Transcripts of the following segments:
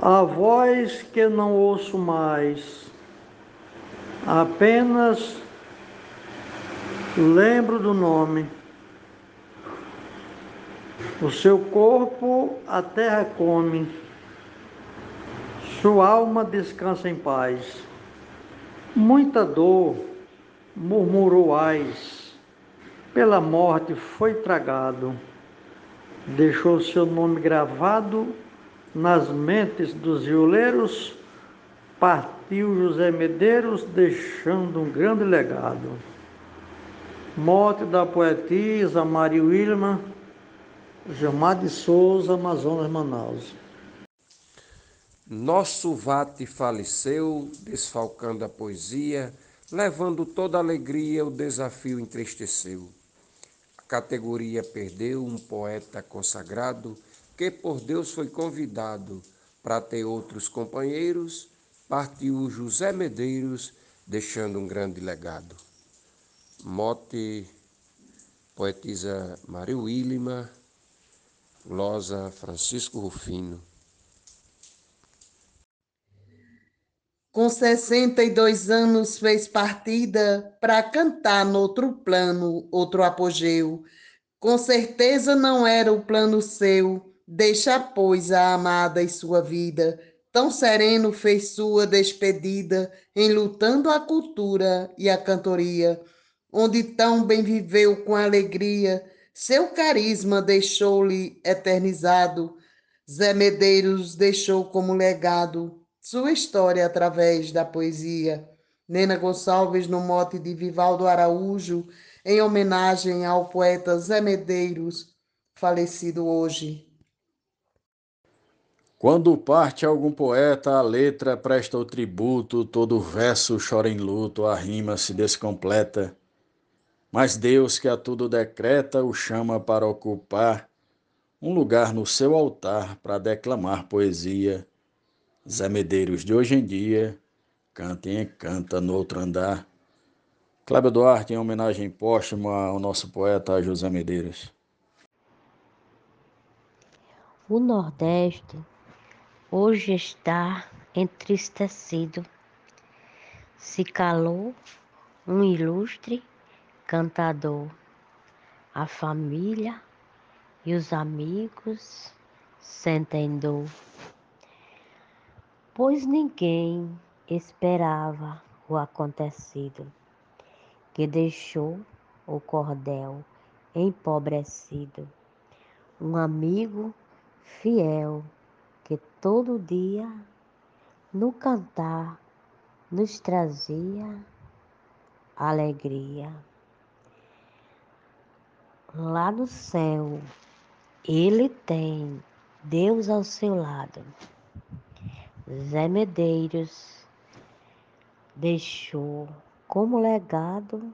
A voz que não ouço mais, apenas lembro do nome. O seu corpo a terra come, sua alma descansa em paz. Muita dor murmurou Ais, pela morte foi tragado, deixou seu nome gravado nas mentes dos violeiros, partiu José Medeiros, deixando um grande legado. Morte da poetisa Maria Wilma, Gilmar de Souza, Amazonas, Manaus. Nosso vate faleceu, desfalcando a poesia, levando toda alegria, o desafio entristeceu. A categoria perdeu um poeta consagrado que por Deus foi convidado para ter outros companheiros, partiu José Medeiros, deixando um grande legado. Mote, poetisa Maria Willima, Losa Francisco Rufino. Com 62 anos fez partida para cantar no outro plano, outro apogeu. Com certeza não era o plano seu, deixa, pois, a amada e sua vida. Tão sereno fez sua despedida, enlutando a cultura e a cantoria, onde tão bem viveu com alegria, seu carisma deixou-lhe eternizado. Zé Medeiros deixou como legado sua história através da poesia. Nena Gonçalves, no mote de Vivaldo Araújo, em homenagem ao poeta Zé Medeiros, falecido hoje. Quando parte algum poeta, a letra presta o tributo, todo verso chora em luto, a rima se descompleta. Mas Deus, que a tudo decreta, o chama para ocupar um lugar no seu altar para declamar poesia. Zé Medeiros de hoje em dia, canta e encanta no outro andar. Cláudio Duarte, em homenagem póstuma ao nosso poeta José Medeiros. O Nordeste hoje está entristecido. Se calou um ilustre cantador. A família e os amigos sentem dor pois ninguém esperava o acontecido, que deixou o cordel empobrecido, um amigo fiel todo dia no cantar nos trazia alegria. Lá no céu, ele tem Deus ao seu lado. Zé Medeiros deixou como legado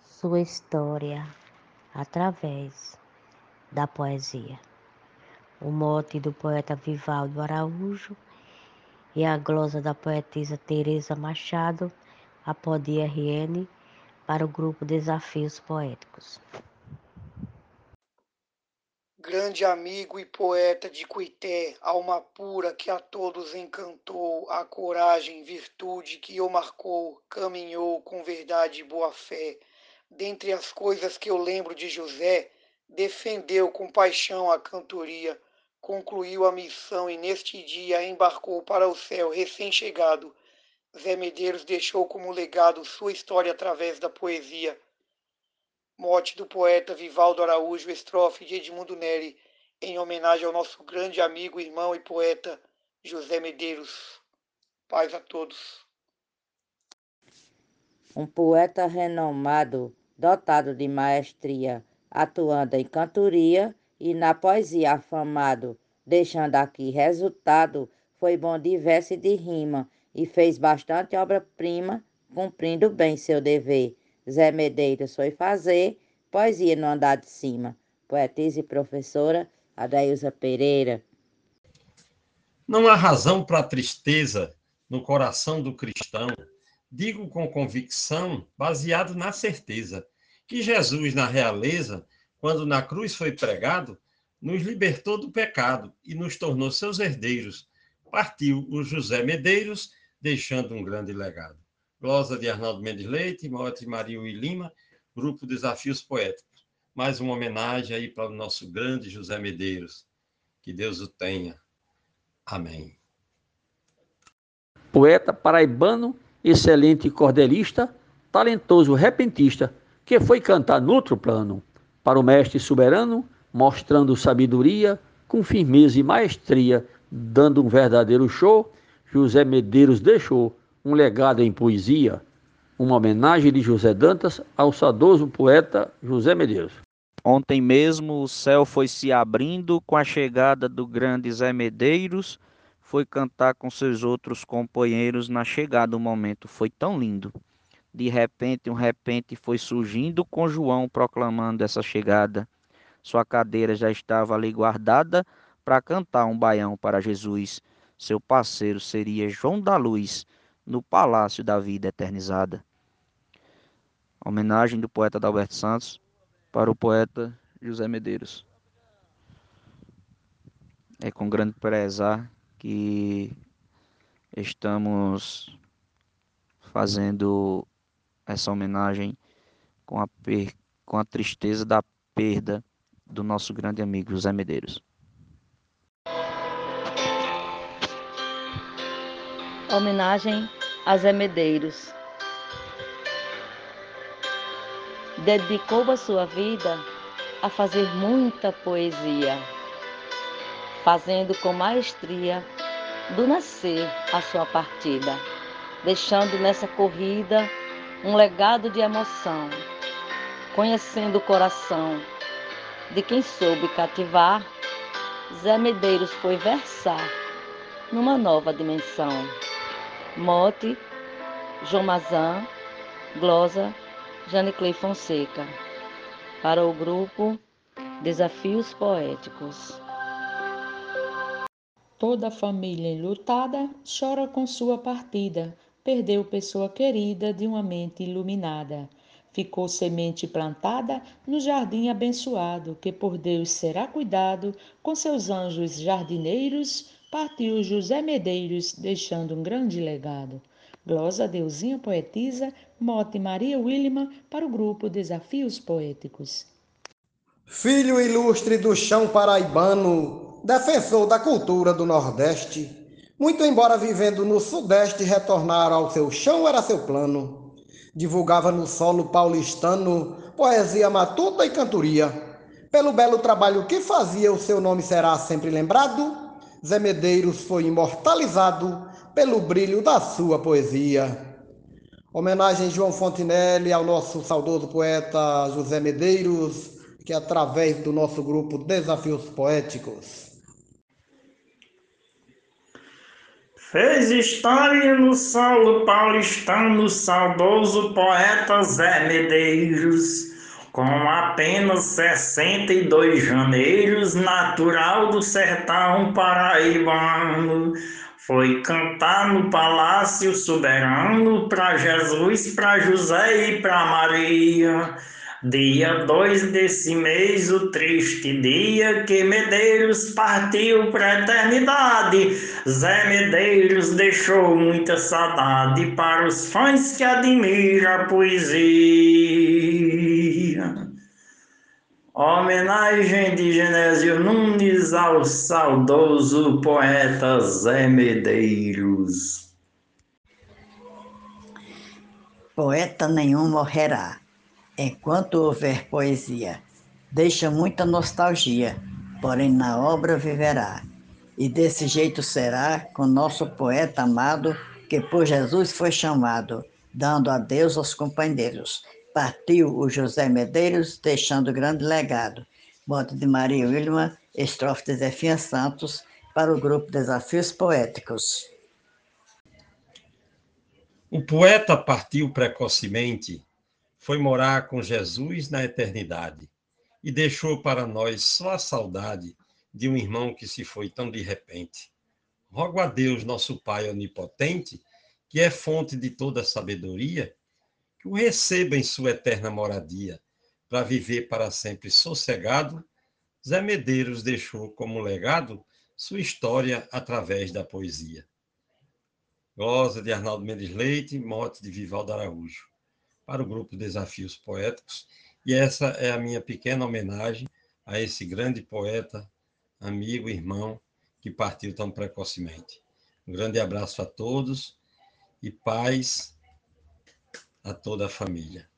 sua história através da poesia. O mote do poeta Vivaldo Araújo e a glosa da poetisa Teresa Machado, a Podi RN, para o grupo Desafios Poéticos grande amigo e poeta de Cuité, alma pura que a todos encantou, a coragem, virtude que o marcou, caminhou com verdade e boa fé. Dentre as coisas que eu lembro de José, defendeu com paixão a cantoria, concluiu a missão e neste dia embarcou para o céu recém-chegado. Zé Medeiros deixou como legado sua história através da poesia Morte do poeta Vivaldo Araújo, estrofe de Edmundo Neri, em homenagem ao nosso grande amigo, irmão e poeta José Medeiros. Paz a todos. Um poeta renomado, dotado de maestria, atuando em cantoria e na poesia afamado, deixando aqui resultado, foi bom de verso e de rima, e fez bastante obra-prima, cumprindo bem seu dever Zé Medeiros foi fazer poesia no andar de cima. Poetisa e professora Adailza Pereira. Não há razão para tristeza no coração do cristão. Digo com convicção, baseado na certeza, que Jesus, na realeza, quando na cruz foi pregado, nos libertou do pecado e nos tornou seus herdeiros. partiu o José Medeiros, deixando um grande legado. Glosa de Arnaldo Mendes Leite, Morte Maria e Lima, Grupo Desafios Poéticos. Mais uma homenagem aí para o nosso grande José Medeiros. Que Deus o tenha. Amém. Poeta paraibano, excelente cordelista, talentoso repentista, que foi cantar no outro plano, para o mestre soberano, mostrando sabedoria, com firmeza e maestria, dando um verdadeiro show, José Medeiros deixou um legado em poesia, uma homenagem de José Dantas ao saudoso poeta José Medeiros. Ontem mesmo o céu foi se abrindo com a chegada do grande Zé Medeiros, foi cantar com seus outros companheiros na chegada, o momento foi tão lindo. De repente, um repente foi surgindo com João proclamando essa chegada. Sua cadeira já estava ali guardada para cantar um baião para Jesus. Seu parceiro seria João da Luz, no palácio da vida eternizada. Homenagem do poeta Adalberto Santos para o poeta José Medeiros. É com grande pesar que estamos fazendo essa homenagem com a, com a tristeza da perda do nosso grande amigo José Medeiros. Homenagem a Zé Medeiros. Dedicou a sua vida a fazer muita poesia, fazendo com maestria do nascer a sua partida, deixando nessa corrida um legado de emoção, conhecendo o coração de quem soube cativar, Zé Medeiros foi versar numa nova dimensão. Mote, João Mazan, glosa, Janiclei Fonseca. Para o grupo Desafios Poéticos. Toda a família enlutada chora com sua partida, perdeu pessoa querida de uma mente iluminada. Ficou semente plantada no jardim abençoado, que por Deus será cuidado, com seus anjos jardineiros, partiu José Medeiros, deixando um grande legado. Glosa Deusinha Poetisa, Mote Maria Willima, para o grupo Desafios Poéticos. Filho ilustre do chão paraibano, defensor da cultura do Nordeste, muito embora vivendo no Sudeste, retornar ao seu chão era seu plano. Divulgava no solo paulistano poesia matuta e cantoria. Pelo belo trabalho que fazia, o seu nome será sempre lembrado. Zé Medeiros foi imortalizado pelo brilho da sua poesia. Homenagem João Fontinelli ao nosso saudoso poeta José Medeiros, que através do nosso grupo Desafios Poéticos Fez história no solo paulistano, saudoso poeta Zé Medeiros, com apenas 62 janeiros, natural do sertão paraibano. Foi cantar no palácio soberano para Jesus, para José e para Maria. Dia 2 desse mês, o triste dia que Medeiros partiu para eternidade. Zé Medeiros deixou muita saudade para os fãs que admiram a poesia. Homenagem de Genésio Nunes ao saudoso poeta Zé Medeiros. Poeta nenhum morrerá enquanto houver poesia. Deixa muita nostalgia, porém na obra viverá. E desse jeito será com nosso poeta amado, que por Jesus foi chamado, dando adeus aos companheiros. Partiu o José Medeiros, deixando grande legado. Mote de Maria Wilma, estrofe de Zefinha Santos, para o grupo Desafios Poéticos. O poeta partiu precocemente foi morar com Jesus na eternidade e deixou para nós só a saudade de um irmão que se foi tão de repente. Rogo a Deus, nosso Pai onipotente, que é fonte de toda sabedoria, que o receba em sua eterna moradia, para viver para sempre sossegado, Zé Medeiros deixou como legado sua história através da poesia. Glosa de Arnaldo Mendes Leite, mote de Vivaldo Araújo, para o grupo Desafios Poéticos. E essa é a minha pequena homenagem a esse grande poeta, amigo, irmão, que partiu tão precocemente. Um grande abraço a todos e paz a toda a família.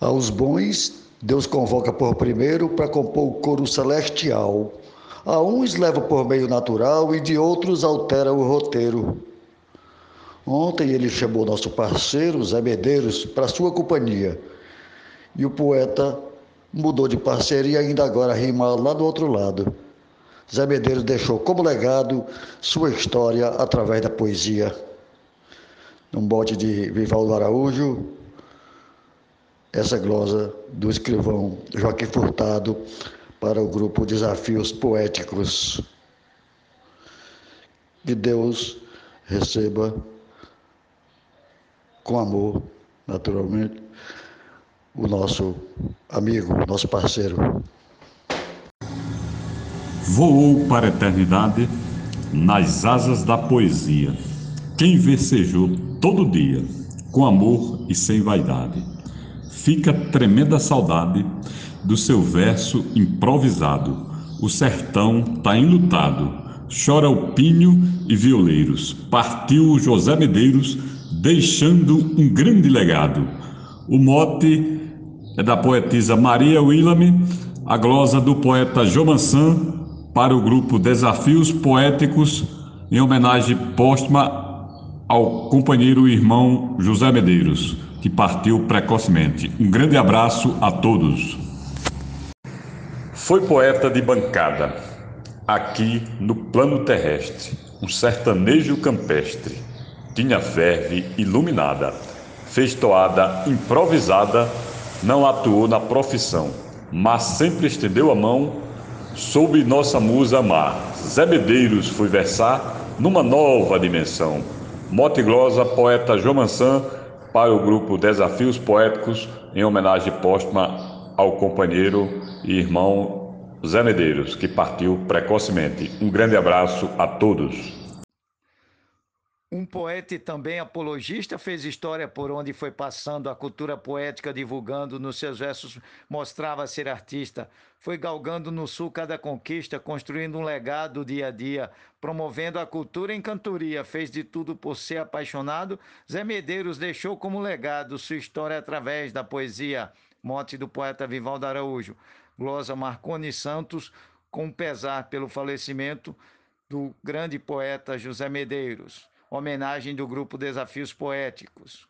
Aos bons, Deus convoca por primeiro para compor o coro celestial. A uns leva por meio natural e de outros altera o roteiro. Ontem ele chamou nosso parceiro, Zé Medeiros, para sua companhia. E o poeta mudou de parceria e ainda agora rima lá do outro lado. Zé Medeiros deixou como legado sua história através da poesia. Num bote de Vivaldo Araújo, essa glosa do escrivão Joaquim Furtado para o grupo Desafios Poéticos. Que Deus receba com amor, naturalmente, o nosso amigo, nosso parceiro. Voou para a eternidade nas asas da poesia. Quem versejou todo dia, com amor e sem vaidade. Fica tremenda saudade do seu verso improvisado. O sertão tá enlutado, chora o pinho e violeiros. Partiu o José Medeiros, deixando um grande legado. O mote é da poetisa Maria Willame, a glosa do poeta Jomansan para o grupo Desafios Poéticos, em homenagem póstuma ao companheiro e irmão José Medeiros, que partiu precocemente. Um grande abraço a todos. Foi poeta de bancada, aqui no plano terrestre, um sertanejo campestre. Tinha verve iluminada, fez toada improvisada, não atuou na profissão, mas sempre estendeu a mão soube nossa musa amar. Zé Medeiros foi versar numa nova dimensão. Mote glosa, poeta João Mansan, para o grupo Desafios Poéticos, em homenagem póstuma ao companheiro e irmão Zé Medeiros, que partiu precocemente. Um grande abraço a todos. Um poeta e também apologista fez história por onde foi passando a cultura poética, divulgando nos seus versos, mostrava ser artista. Foi galgando no sul cada conquista, construindo um legado dia a dia, promovendo a cultura em cantoria. Fez de tudo por ser apaixonado. Zé Medeiros deixou como legado sua história através da poesia. Mote do poeta Vivaldo Araújo. Glosa Marconi Santos, com pesar pelo falecimento do grande poeta José Medeiros homenagem do grupo Desafios Poéticos.